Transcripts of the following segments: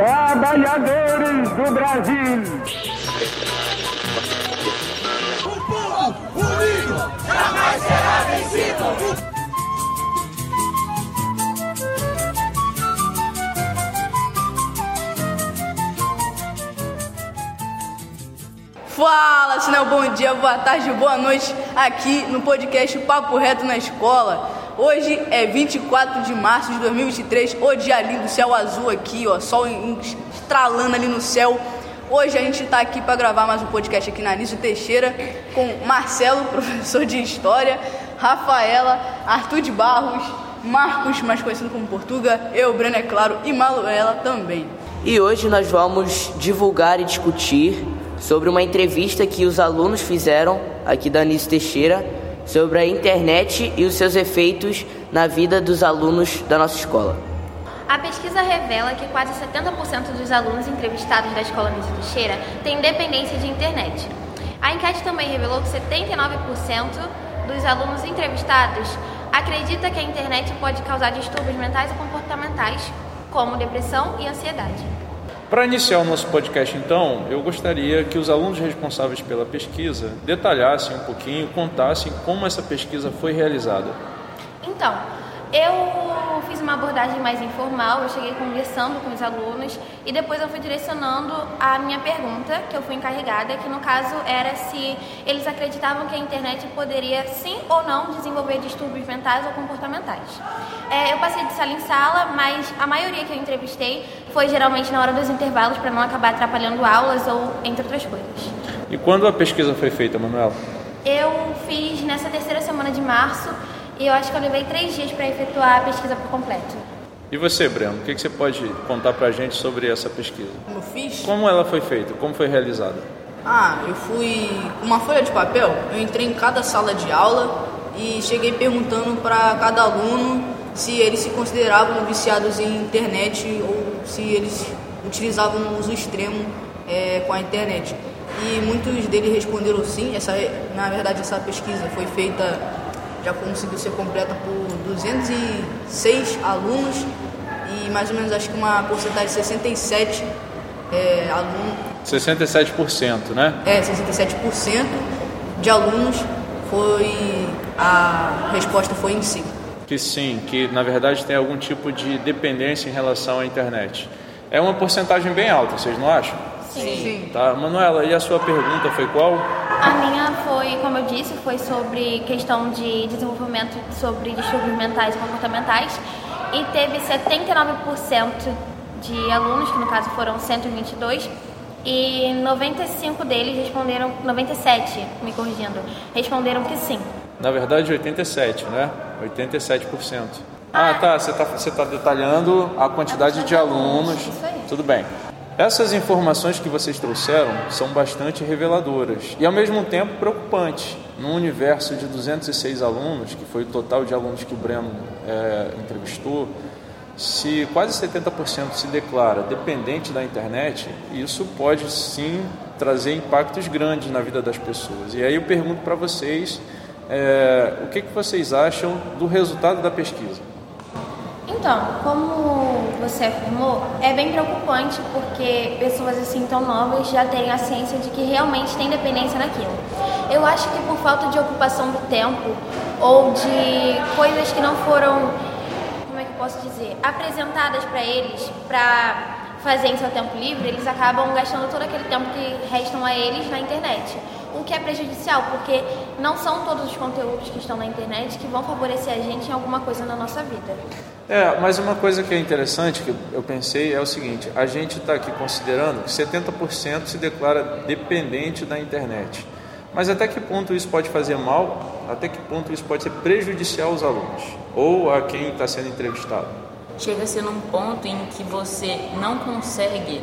trabalhadores do Brasil. O povo unido jamais será vencido. Fala, sinal, bom dia, boa tarde, boa noite aqui no podcast Papo Reto na Escola. Hoje é 24 de março de 2023, o dia lindo, céu azul aqui, ó, sol estralando ali no céu. Hoje a gente está aqui para gravar mais um podcast aqui na Anísio Teixeira com Marcelo, professor de História, Rafaela, Arthur de Barros, Marcos, mais conhecido como Portuga, eu, Breno, é claro, e Manuela também. E hoje nós vamos divulgar e discutir sobre uma entrevista que os alunos fizeram aqui da Anísio Teixeira sobre a internet e os seus efeitos na vida dos alunos da nossa escola. A pesquisa revela que quase 70% dos alunos entrevistados da escola Anísio Teixeira têm dependência de internet. A enquete também revelou que 79% dos alunos entrevistados acredita que a internet pode causar distúrbios mentais e comportamentais, como depressão e ansiedade. Para iniciar o nosso podcast, então, eu gostaria que os alunos responsáveis pela pesquisa detalhassem um pouquinho, contassem como essa pesquisa foi realizada. Então, eu fiz uma abordagem mais informal, eu cheguei conversando com os alunos e depois eu fui direcionando a minha pergunta, que eu fui encarregada, que no caso era se eles acreditavam que a internet poderia sim ou não desenvolver distúrbios mentais ou comportamentais. É, eu passei de sala em sala, mas a maioria que eu entrevistei foi geralmente na hora dos intervalos para não acabar atrapalhando aulas ou entre outras coisas. E quando a pesquisa foi feita, Manuela? Eu fiz nessa terceira semana de março e eu acho que eu levei três dias para efetuar a pesquisa por completo. E você, Breno, o que, você pode contar para a gente sobre essa pesquisa? Como eu fiz? Como ela foi feita? Como foi realizada? Ah, eu fui com uma folha de papel, eu entrei em cada sala de aula e cheguei perguntando para cada aluno se eles se consideravam viciados em internet ou se eles utilizavam um uso extremo é, com a internet. E muitos deles responderam sim. Essa, na verdade, essa pesquisa foi feita já conseguiu ser completa por 206 alunos e mais ou menos acho que uma porcentagem de 67 é, alunos. 67%, né? É, 67% de alunos foi a resposta foi em si. Que sim, que na verdade tem algum tipo de dependência em relação à internet. É uma porcentagem bem alta, vocês não acham? Sim. Sim. Tá, Manuela, e a sua pergunta foi qual? A minha foi, como eu disse, foi sobre questão de desenvolvimento sobre distúrbios mentais e comportamentais e teve 79% de alunos, que no caso foram 122, e 95 deles responderam, 97, me corrigindo, responderam que sim. Na verdade, 87, né? 87%. Ah, tá. Você está tá detalhando a quantidade de alunos. Tudo bem. Essas informações que vocês trouxeram são bastante reveladoras e ao mesmo tempo preocupantes. Num universo de 206 alunos, que foi o total de alunos que o Breno é, entrevistou, se quase 70% se declara dependente da internet, isso pode sim trazer impactos grandes na vida das pessoas. E aí eu pergunto para vocês, é, o que, que vocês acham do resultado da pesquisa? Então, como você afirmou, é bem preocupante porque pessoas assim tão novas já têm a ciência de que realmente tem dependência naquilo. Eu acho que por falta de ocupação do tempo ou de coisas que não foram, como é que eu posso dizer, apresentadas para eles para fazer em seu tempo livre, eles acabam gastando todo aquele tempo que restam a eles na internet o que é prejudicial, porque não são todos os conteúdos que estão na internet que vão favorecer a gente em alguma coisa na nossa vida. É, mas uma coisa que é interessante que eu pensei é o seguinte: a gente está aqui considerando que 70% se declara dependente da internet. Mas até que ponto isso pode fazer mal? Até que ponto isso pode ser prejudicial aos alunos ou a quem está sendo entrevistado? Chega a ser num ponto em que você não consegue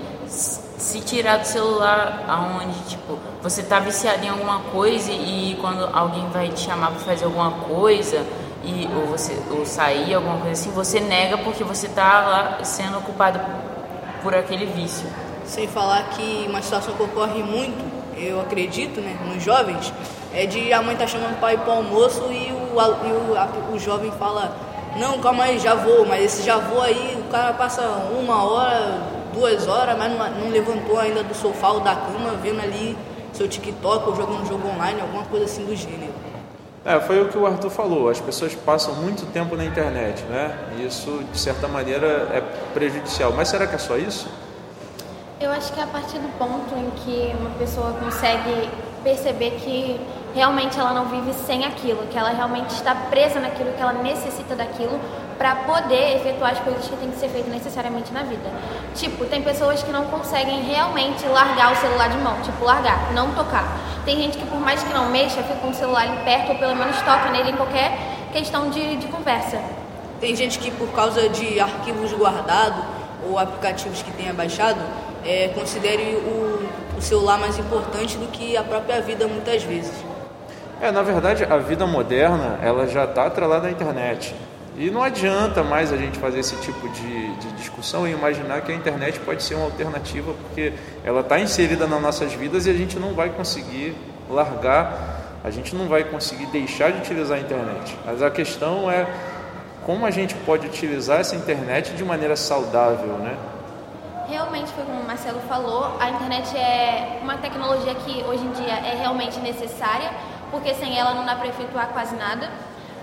se tirar do celular aonde tipo você tá viciado em alguma coisa e quando alguém vai te chamar para fazer alguma coisa e ou você ou sair alguma coisa assim você nega porque você tá lá sendo ocupado por aquele vício. Sem falar que uma situação que ocorre muito eu acredito né nos jovens é de a mãe tá chamando para ir para o almoço e o, e o, a, o jovem fala não calma aí já vou mas esse já vou aí o cara passa uma hora duas horas, mas não, não levantou ainda do sofá ou da cama, vendo ali seu TikTok ou jogando jogo online, alguma coisa assim do gênero. É, foi o que o Arthur falou. As pessoas passam muito tempo na internet, né? E isso, de certa maneira, é prejudicial. Mas será que é só isso? Eu acho que é a partir do ponto em que uma pessoa consegue perceber que realmente ela não vive sem aquilo, que ela realmente está presa naquilo, que ela necessita daquilo para poder efetuar as coisas que tem que ser feitas necessariamente na vida. Tipo, tem pessoas que não conseguem realmente largar o celular de mão, tipo, largar, não tocar. Tem gente que por mais que não mexa, fica com o celular ali perto ou pelo menos toca nele em qualquer questão de, de conversa. Tem gente que por causa de arquivos guardados ou aplicativos que tenha baixado, é, considere o, o celular mais importante do que a própria vida muitas vezes. É, na verdade, a vida moderna ela já está atrelada à internet. E não adianta mais a gente fazer esse tipo de, de, discussão e imaginar que a internet pode ser uma alternativa, porque ela está inserida nas nossas vidas e a gente não vai conseguir largar, a gente não vai conseguir deixar de utilizar a internet. Mas a questão é como a gente pode utilizar essa internet de maneira saudável, né? Realmente foi como o Marcelo falou, a internet é uma tecnologia que hoje em dia é realmente necessária porque sem ela não dá para efetuar quase nada.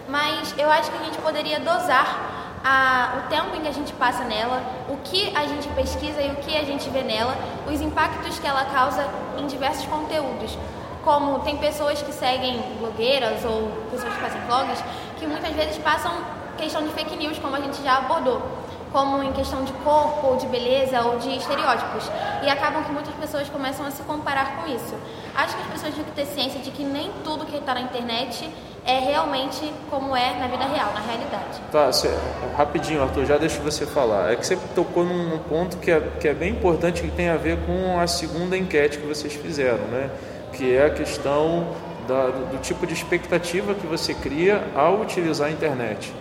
Mas eu acho que a gente poderia dosar a, o tempo em que a gente passa nela, o que a gente pesquisa e o que a gente vê nela, os impactos que ela causa em diversos conteúdos. Como tem pessoas que seguem blogueiras ou pessoas que fazem blogs que muitas vezes passam questão de fake news, como a gente já abordou como em questão de corpo, ou de beleza, ou de estereótipos. E acabam que muitas pessoas começam a se comparar com isso. Acho que as pessoas têm que ter ciência de que nem tudo que está na internet é realmente como é na vida real, na realidade. Tá, cê, rapidinho, Arthur, já deixa você falar. É que você tocou num ponto que é, que é bem importante que tem a ver com a segunda enquete que vocês fizeram, né? Que é a questão da, do, do tipo de expectativa que você cria ao utilizar a internet.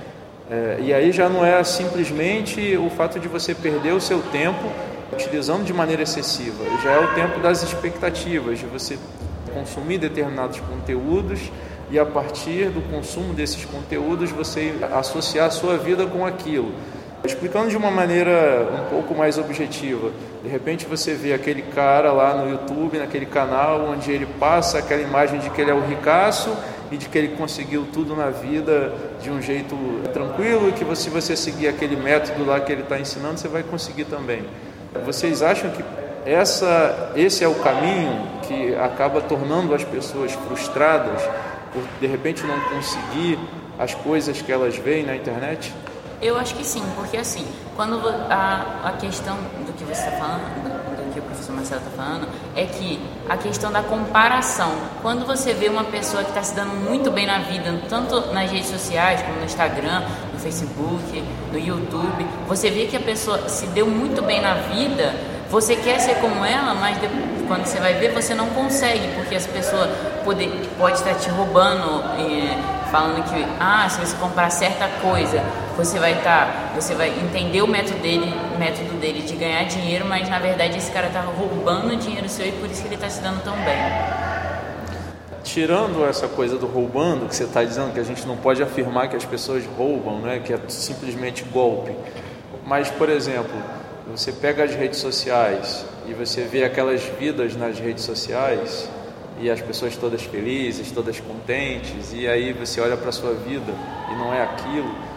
É, e aí já não é simplesmente o fato de você perder o seu tempo utilizando de maneira excessiva, já é o tempo das expectativas, de você consumir determinados conteúdos e a partir do consumo desses conteúdos você associar a sua vida com aquilo. Explicando de uma maneira um pouco mais objetiva, de repente você vê aquele cara lá no YouTube, naquele canal, onde ele passa aquela imagem de que ele é o ricaço e de que ele conseguiu tudo na vida de um jeito tranquilo e que se você seguir aquele método lá que ele está ensinando, você vai conseguir também. Vocês acham que essa, esse é o caminho que acaba tornando as pessoas frustradas por de repente não conseguir as coisas que elas veem na internet? Eu acho que sim, porque assim, quando a, a questão do que você está falando, professor Marcelo está falando, é que a questão da comparação. Quando você vê uma pessoa que está se dando muito bem na vida, tanto nas redes sociais, como no Instagram, no Facebook, no YouTube, você vê que a pessoa se deu muito bem na vida, você quer ser como ela, mas depois, quando você vai ver, você não consegue, porque as pessoas pode, pode estar te roubando. Eh, falando que ah, se você comprar certa coisa, você vai estar, tá, você vai entender o método dele, método dele de ganhar dinheiro, mas na verdade esse cara está roubando dinheiro seu e por isso que ele está se dando tão bem. Tirando essa coisa do roubando, que você está dizendo que a gente não pode afirmar que as pessoas roubam, né, que é simplesmente golpe. Mas, por exemplo, você pega as redes sociais e você vê aquelas vidas nas redes sociais, e as pessoas todas felizes, todas contentes, e aí você olha para a sua vida e não é aquilo.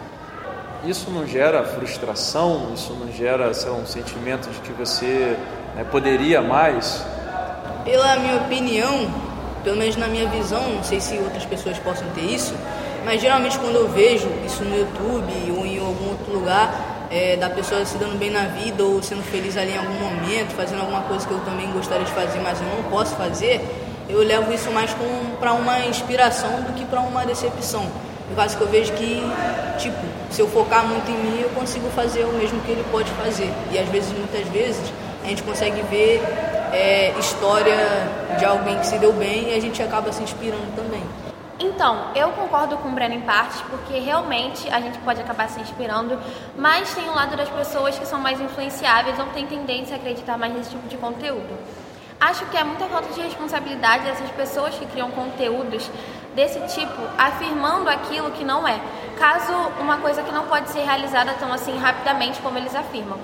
Isso não gera frustração, isso não gera sei lá, um sentimento de que você né, poderia mais? Pela minha opinião, pelo menos na minha visão, não sei se outras pessoas possam ter isso, mas geralmente quando eu vejo isso no YouTube ou em algum outro lugar, é, da pessoa se dando bem na vida ou sendo feliz ali em algum momento, fazendo alguma coisa que eu também gostaria de fazer, mas eu não posso fazer, eu levo isso mais para uma inspiração do que para uma decepção. No que eu vejo que, tipo, se eu focar muito em mim, eu consigo fazer o mesmo que ele pode fazer. E às vezes, muitas vezes, a gente consegue ver é, história de alguém que se deu bem e a gente acaba se inspirando também. Então, eu concordo com o Breno em parte, porque realmente a gente pode acabar se inspirando, mas tem o lado das pessoas que são mais influenciáveis ou têm tendência a acreditar mais nesse tipo de conteúdo. Acho que é muita falta de responsabilidade dessas pessoas que criam conteúdos desse tipo, afirmando aquilo que não é, caso uma coisa que não pode ser realizada tão assim rapidamente como eles afirmam.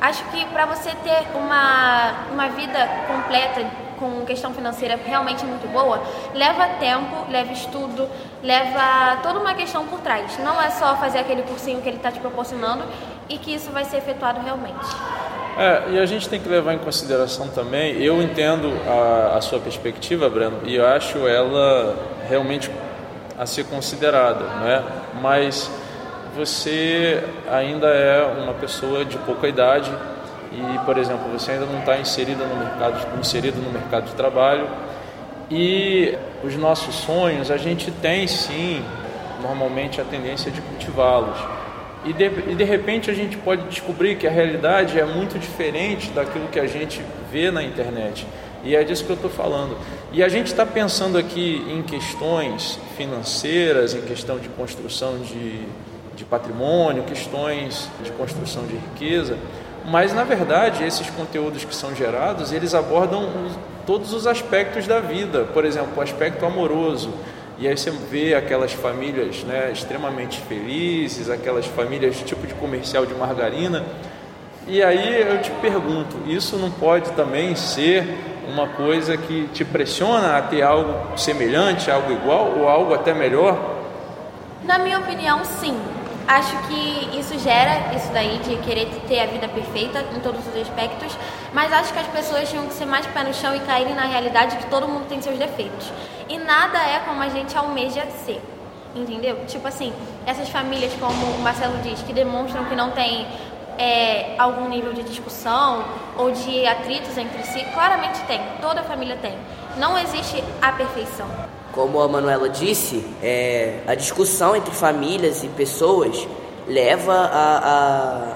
Acho que para você ter uma, uma vida completa com questão financeira realmente muito boa, leva tempo, leva estudo, leva toda uma questão por trás. Não é só fazer aquele cursinho que ele está te proporcionando e que isso vai ser efetuado realmente. É, e a gente tem que levar em consideração também, eu entendo a, a sua perspectiva, Breno, e eu acho ela realmente a ser considerada, né? mas você ainda é uma pessoa de pouca idade e, por exemplo, você ainda não está inserido no mercado, inserido no mercado de trabalho. E os nossos sonhos a gente tem sim normalmente a tendência de cultivá-los. E de, e de repente a gente pode descobrir que a realidade é muito diferente daquilo que a gente vê na internet e é disso que eu estou falando. E a gente está pensando aqui em questões financeiras, em questão de construção de, de patrimônio, questões de construção de riqueza, mas na verdade esses conteúdos que são gerados eles abordam os, todos os aspectos da vida, por exemplo, o aspecto amoroso. E aí você vê aquelas famílias né, extremamente felizes, aquelas famílias tipo de comercial de margarina. E aí eu te pergunto, isso não pode também ser uma coisa que te pressiona a ter algo semelhante, algo igual ou algo até melhor? Na minha opinião, sim. Acho que isso gera isso daí de querer ter a vida perfeita em todos os aspectos, mas acho que as pessoas tinham que ser mais pé no chão e caírem na realidade que todo mundo tem seus defeitos. E nada é como a gente almeja ser. Entendeu? Tipo assim, essas famílias, como o Marcelo diz, que demonstram que não tem é, algum nível de discussão ou de atritos entre si, claramente tem. Toda família tem. Não existe a perfeição. Como a Manuela disse, é, a discussão entre famílias e pessoas leva a,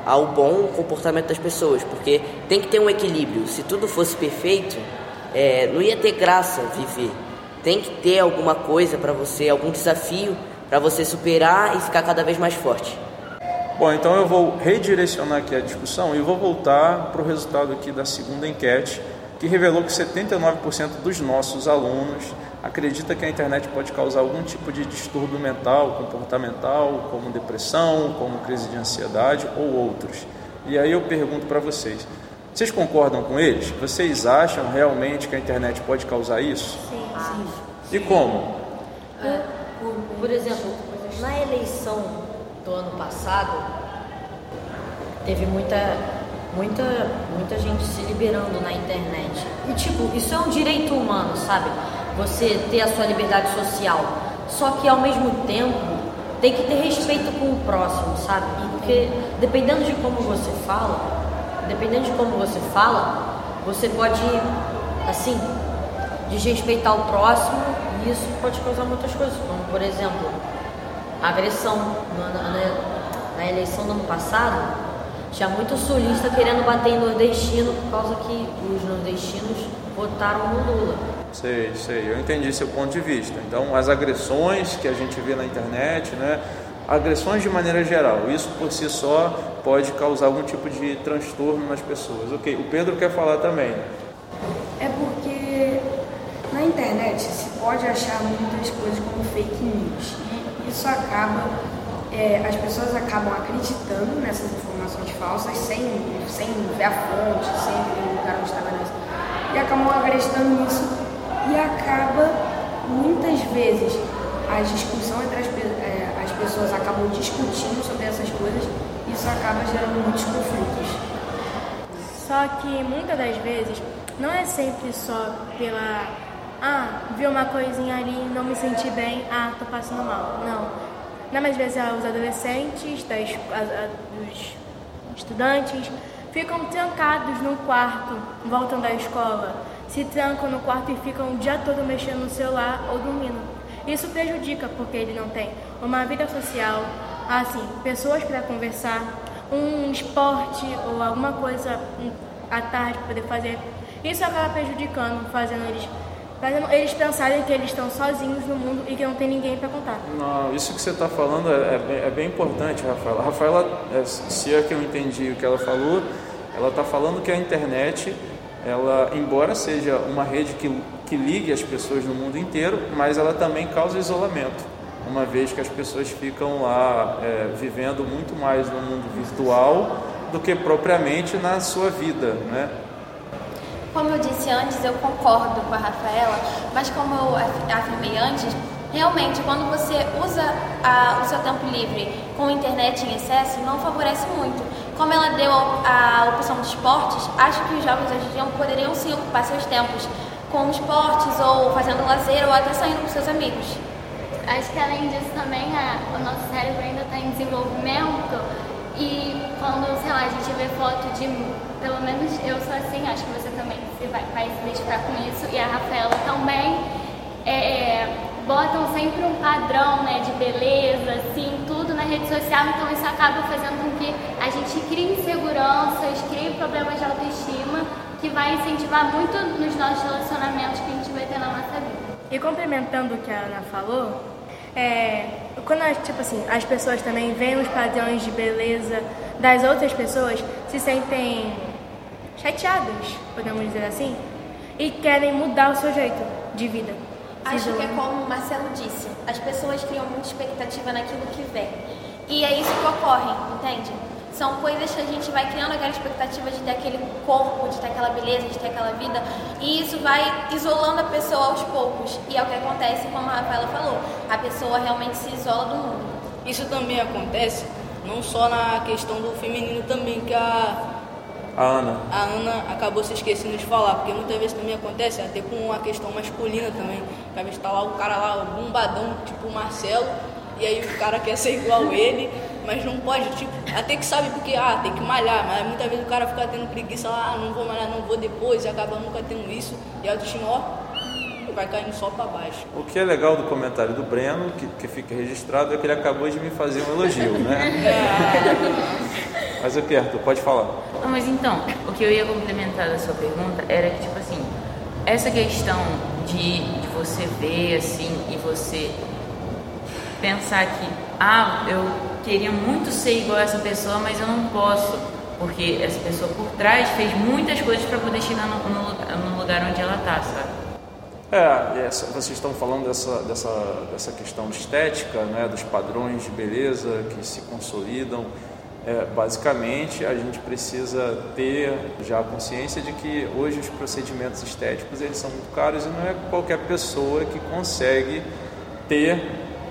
a, ao bom comportamento das pessoas, porque tem que ter um equilíbrio. Se tudo fosse perfeito, é, não ia ter graça viver. Tem que ter alguma coisa para você, algum desafio para você superar e ficar cada vez mais forte. Bom, então eu vou redirecionar aqui a discussão e vou voltar para o resultado aqui da segunda enquete, que revelou que 79% dos nossos alunos acredita que a internet pode causar algum tipo de distúrbio mental, comportamental, como depressão, como crise de ansiedade ou outros. E aí eu pergunto para vocês, vocês concordam com eles? Vocês acham realmente que a internet pode causar isso? Sim. sim. E como? Por, por exemplo, na eleição do ano passado, teve muita, muita, muita gente se liberando na internet. E tipo, isso é um direito humano, sabe? Você ter a sua liberdade social. Só que ao mesmo tempo tem que ter respeito com o próximo, sabe? Porque dependendo de como você fala, dependendo de como você fala, você pode, assim, desrespeitar o próximo e isso pode causar muitas coisas, como por exemplo, agressão. Na, na, na, eleição do ano passado, tinha muito sulista querendo bater em nordestino por causa que os nordestinos votaram no Lula. Sei, sei, eu entendi seu ponto de vista. Então, as agressões que a gente vê na internet, né? Agressões de maneira geral, isso por si só pode causar algum tipo de transtorno nas pessoas. Ok, o Pedro quer falar também. É porque na internet se pode achar muitas coisas como fake news isso acaba, é, as pessoas acabam acreditando nessas informações falsas sem, sem ver a fonte, sem ver o lugar onde estava nisso, e acabam acreditando nisso e acaba, muitas vezes, a discussão entre as, é, as pessoas acabam discutindo sobre essas coisas e isso acaba gerando muitos conflitos. Só que muitas das vezes não é sempre só pela ah, vi uma coisinha ali, não me senti bem, ah, tô passando mal. Não. Na mais vezes os adolescentes, das, os estudantes, ficam trancados no quarto, voltam da escola, se trancam no quarto e ficam o dia todo mexendo no celular ou dormindo. Isso prejudica porque ele não tem uma vida social, assim, pessoas para conversar, um esporte ou alguma coisa à tarde poder fazer. Isso acaba prejudicando, fazendo eles eles pensarem que eles estão sozinhos no mundo e que não tem ninguém para contar. Não, isso que você está falando é, é, bem, é, bem, importante, Rafaela. Rafaela, é, se é que eu entendi o que ela falou, ela está falando que a internet, ela, embora seja uma rede que, que ligue as pessoas no mundo inteiro, mas ela também causa isolamento, uma vez que as pessoas ficam lá é, vivendo muito mais no mundo virtual do que propriamente na sua vida, né? Como eu disse antes, eu concordo com a Rafaela, mas como eu afirmei antes, realmente quando você usa a, o seu tempo livre com a internet em excesso, não favorece muito. Como ela deu a opção de esportes, acho que os jovens hoje em dia poderiam sim ocupar seus tempos com esportes ou fazendo lazer ou até saindo com seus amigos. Acho que além disso também a, o nosso cérebro ainda está em desenvolvimento e quando, sei lá, a gente vê foto de, pelo menos eu sou assim, acho que você vai, vai se identificar com isso, e a Rafaela também, é, é, botam sempre um padrão né, de beleza, assim, tudo na rede social, então isso acaba fazendo com que a gente crie inseguranças, crie problemas de autoestima, que vai incentivar muito nos nossos relacionamentos que a gente vai ter na nossa vida. E complementando o que a Ana falou, é, quando tipo assim, as pessoas também veem os padrões de beleza das outras pessoas, se sentem chateadas, podemos dizer assim, e querem mudar o seu jeito de vida. Acho que é como o Marcelo disse, as pessoas criam muita expectativa naquilo que vem. E é isso que ocorre, entende? São coisas que a gente vai criando aquela expectativa de ter aquele corpo, de ter aquela beleza, de ter aquela vida, e isso vai isolando a pessoa aos poucos. E é o que acontece, como a Rafaela falou, a pessoa realmente se isola do mundo. Isso também acontece não só na questão do feminino também, que a a Ana. A Ana acabou se esquecendo de falar, porque muitas vezes também acontece, até com a questão masculina também. Às vezes tá lá o cara lá, o bombadão, tipo o Marcelo, e aí o cara quer ser igual ele, mas não pode, tipo, até que sabe porque, ah, tem que malhar, mas muitas vezes o cara fica tendo preguiça lá, ah, não vou malhar, não vou depois, e acaba nunca tendo isso, e a autoestima, ó, vai caindo só para baixo. O que é legal do comentário do Breno, que, que fica registrado, é que ele acabou de me fazer um elogio, né? mas eu quero, pode falar. Não, mas então, o que eu ia complementar da sua pergunta era que, tipo assim, essa questão de, de você ver assim e você pensar que, ah, eu queria muito ser igual a essa pessoa, mas eu não posso, porque essa pessoa por trás fez muitas coisas para poder chegar no, no, no, lugar onde ela está, sabe? É, essa, vocês estão falando dessa, dessa, dessa questão de estética, né, dos padrões de beleza que se consolidam. É, basicamente, a gente precisa ter já a consciência de que hoje os procedimentos estéticos eles são muito caros e não é qualquer pessoa que consegue ter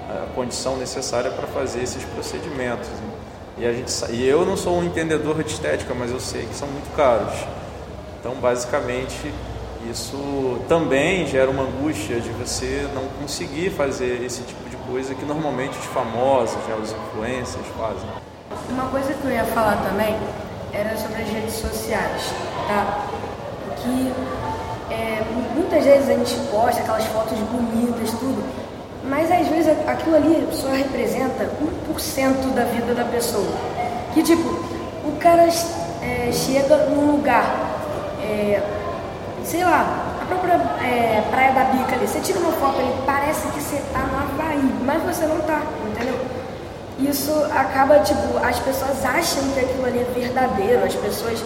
a condição necessária para fazer esses procedimentos. Né? E, a gente, e eu não sou um entendedor de estética, mas eu sei que são muito caros. Então, basicamente, isso também gera uma angústia de você não conseguir fazer esse tipo de coisa que normalmente os famosos, né, os influencers fazem. Uma coisa que eu ia falar também era sobre as redes sociais, tá? Que é, muitas vezes a gente posta aquelas fotos bonitas, tudo, mas às vezes aquilo ali só representa 1% da vida da pessoa. Que tipo, o cara é, chega num lugar, é, sei lá, a própria é, Praia da Bica ali, você tira uma foto ali, parece que você tá no Havaí, mas você não tá, entendeu? Isso acaba, tipo, as pessoas acham que aquilo ali é verdadeiro, as pessoas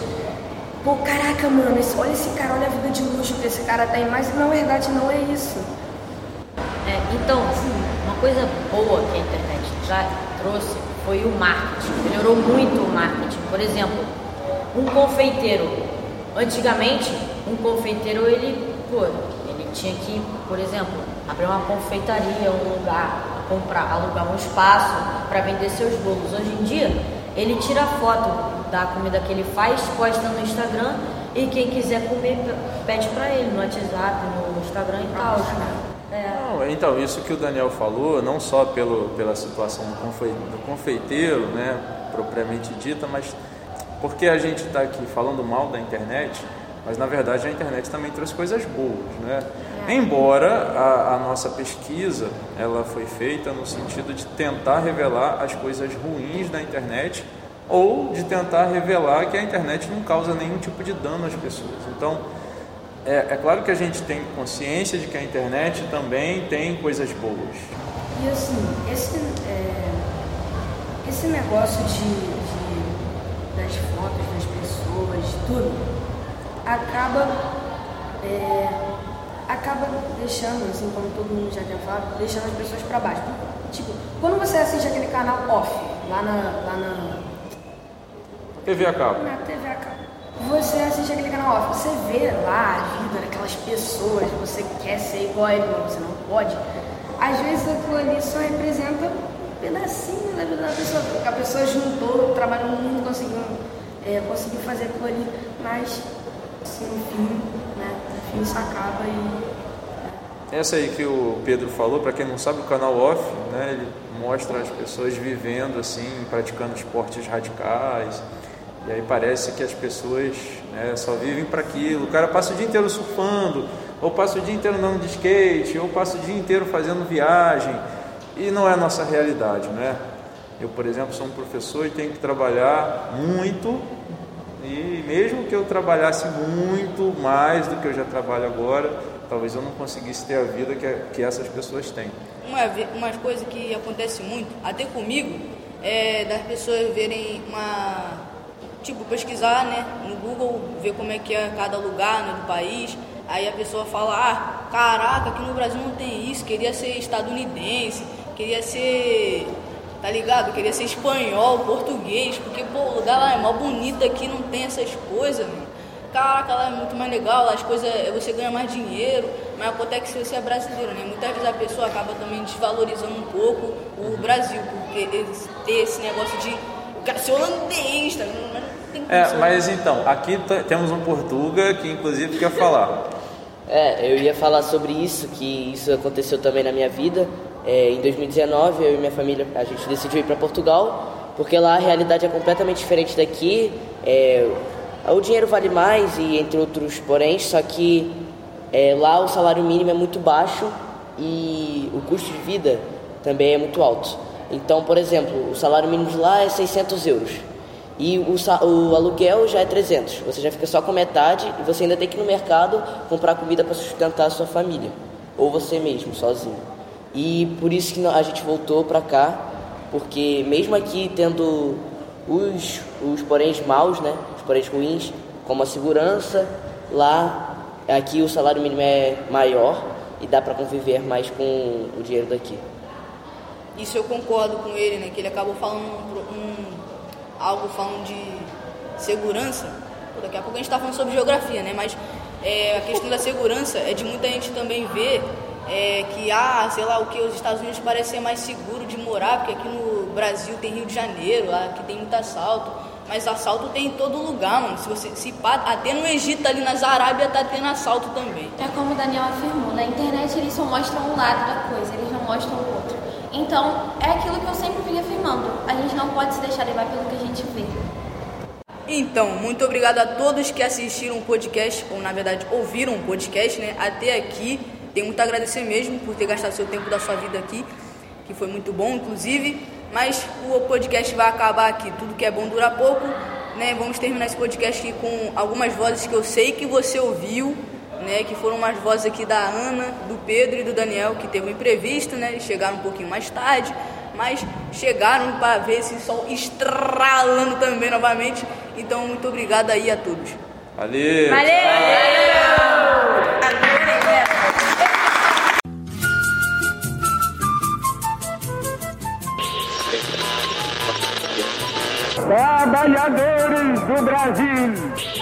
pô, caraca, mano, esse, olha esse cara, olha a vida de luxo que esse cara tem, mas na verdade não é isso. É, então, assim, uma coisa boa que a internet já trouxe foi o marketing. Melhorou muito o marketing. Por exemplo, um confeiteiro. Antigamente, um confeiteiro, ele, pô, ele tinha que, por exemplo, abrir uma confeitaria, um lugar, comprar, alugar um espaço para vender seus bolos. Hoje em dia, ele tira foto da comida que ele faz, posta no Instagram e quem quiser comer pede para ele no WhatsApp, no Instagram e tal. É. Não, então, isso que o Daniel falou, não só pelo, pela situação do, confe, do confeiteiro, né, propriamente dita, mas porque a gente está aqui falando mal da internet, mas na verdade a internet também trouxe coisas boas, né? É. Embora a, a, nossa pesquisa ela foi feita no sentido de tentar revelar as coisas ruins da internet ou de tentar revelar que a internet não causa nenhum tipo de dano às pessoas. Então é, é, claro que a gente tem consciência de que a internet também tem coisas boas. E assim, esse, é, esse negócio de, de, das fotos das pessoas, tudo, acaba, é, acaba deixando, assim, como todo mundo já tinha falado, deixando as pessoas para baixo. Tipo, quando você assiste aquele canal off, lá na, lá na TV a cabo. Na TV a cabo. Você assiste aquele canal off, você vê lá a vida daquelas pessoas, você quer ser igual a ele, mas você não pode. Às vezes aquilo ali só representa um pedacinho da vida da pessoa. A pessoa juntou, trabalhou muito, conseguiu, é, conseguiu fazer aquilo ali, mas assim, no fim, né? No fim isso acaba e essa aí que o Pedro falou, para quem não sabe, o canal Off, né, ele mostra as pessoas vivendo assim, praticando esportes radicais. E aí parece que as pessoas né, só vivem para aquilo. O cara passa o dia inteiro surfando, ou passa o dia inteiro andando de skate, ou passa o dia inteiro fazendo viagem. E não é a nossa realidade, né? Eu, por exemplo, sou um professor e tenho que trabalhar muito. E mesmo que eu trabalhasse muito mais do que eu já trabalho agora, talvez eu não conseguisse ter a vida que, que essas pessoas têm. Uma, uma coisa que acontece muito, até comigo, é das pessoas verem uma. Tipo, pesquisar né, no Google, ver como é que é cada lugar né, do país. Aí a pessoa fala, ah, caraca, aqui no Brasil não tem isso, queria ser estadunidense, queria ser, tá ligado? Queria ser espanhol, português, porque, pô, o lugar lá é mó bonito aqui, não tem essas coisas, mano caraca, lá é muito mais legal, as coisas, você ganha mais dinheiro, mas acontece que você é brasileiro, né? Muitas vezes a pessoa acaba também desvalorizando um pouco o Brasil, porque ter esse negócio de eu quero ser holandês, tá? é, mas então, aqui temos um Portuga que inclusive quer falar. É, eu ia falar sobre isso, que isso aconteceu também na minha vida. É, em 2019, eu e minha família, a gente decidiu ir para Portugal, porque lá a realidade é completamente diferente daqui. É, o dinheiro vale mais e entre outros porém, só que é, lá o salário mínimo é muito baixo e o custo de vida também é muito alto. Então, por exemplo, o salário mínimo de lá é 600 euros e o, o aluguel já é 300. Você já fica só com metade e você ainda tem que ir no mercado comprar comida para sustentar a sua família ou você mesmo, sozinho. E por isso que a gente voltou para cá, porque mesmo aqui tendo os, os poréns maus, né? poréns ruins, como a segurança, lá aqui o salário mínimo é maior e dá para conviver mais com o dinheiro daqui. Isso eu concordo com ele, né? Que ele acabou falando um, algo falando de segurança. Daqui a pouco a gente está falando sobre geografia, né? Mas é, a questão da segurança é de muita gente também ver é, que, ah, sei lá, o que os Estados Unidos parece ser mais seguro de morar, porque aqui no Brasil tem Rio de Janeiro, aqui tem muito assalto. Mas assalto tem em todo lugar, mano. Se você se até no Egito ali nas Arábia tá tendo assalto também. É como o Daniel afirmou, na internet eles só mostram um lado da coisa, eles não mostram o outro. Então, é aquilo que eu sempre vim afirmando. A gente não pode se deixar levar pelo que a gente vê. Então, muito obrigado a todos que assistiram o podcast, ou na verdade ouviram o podcast, né? Até aqui. Tenho muito a agradecer mesmo por ter gastado seu tempo da sua vida aqui, que foi muito bom, inclusive. Mas o podcast vai acabar aqui. Tudo que é bom dura pouco. Né? Vamos terminar esse podcast aqui com algumas vozes que eu sei que você ouviu, né? Que foram umas vozes aqui da Ana, do Pedro e do Daniel, que teve um imprevisto, né? Eles chegaram um pouquinho mais tarde, mas chegaram para ver esse sol estralando também novamente. Então, muito obrigado aí a todos. Valeu! Valeu! Valeu! Trabalhadores do Brasil.